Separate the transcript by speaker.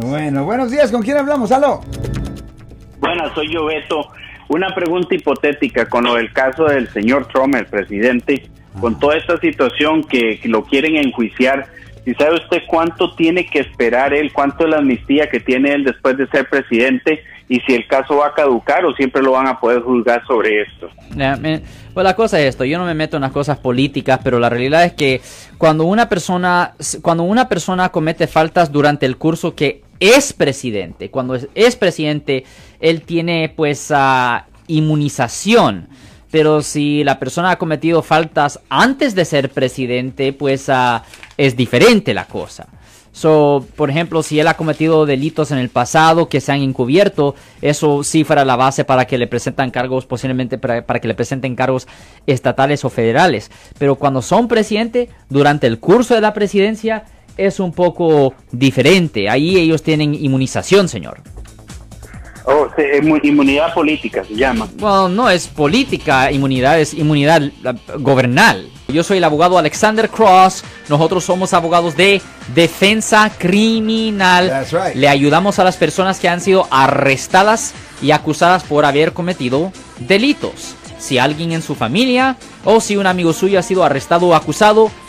Speaker 1: Bueno, buenos días, ¿con quién hablamos? ¡Aló!
Speaker 2: Buenas, soy yo, Beto. Una pregunta hipotética con lo del caso del señor Trump, el presidente, con toda esta situación que, lo quieren enjuiciar. ¿Y sabe usted cuánto tiene que esperar él, cuánto es la amnistía que tiene él después de ser presidente y si el caso va a caducar o siempre lo van a poder juzgar sobre esto?
Speaker 3: Me- Pues la cosa es esto, yo no me meto en las cosas políticas, pero la realidad es que cuando una persona, cuando una persona comete faltas durante el curso que es presidente, cuando es, es presidente, él tiene pues ah, inmunización. Pero si la persona ha cometido faltas antes de ser presidente, pues ah, es diferente la cosa. So, por ejemplo, si él ha cometido delitos en el pasado que se han encubierto, eso sí fuera la base para que le presentan cargos, posiblemente para, para que le presenten cargos estatales o federales. Pero cuando son presidente, durante el curso de la presidencia, es un poco diferente. Ahí ellos tienen inmunización, señor.
Speaker 2: Oh, sí, inmunidad política se llama.
Speaker 3: Bueno, no es política inmunidad, es inmunidad gobernal. Yo soy el abogado Alexander Cross. Nosotros somos abogados de defensa criminal.
Speaker 1: That's right.
Speaker 3: Le ayudamos a las personas que han sido arrestadas y acusadas por haber cometido delitos. Si alguien en su familia o si un amigo suyo ha sido arrestado o acusado,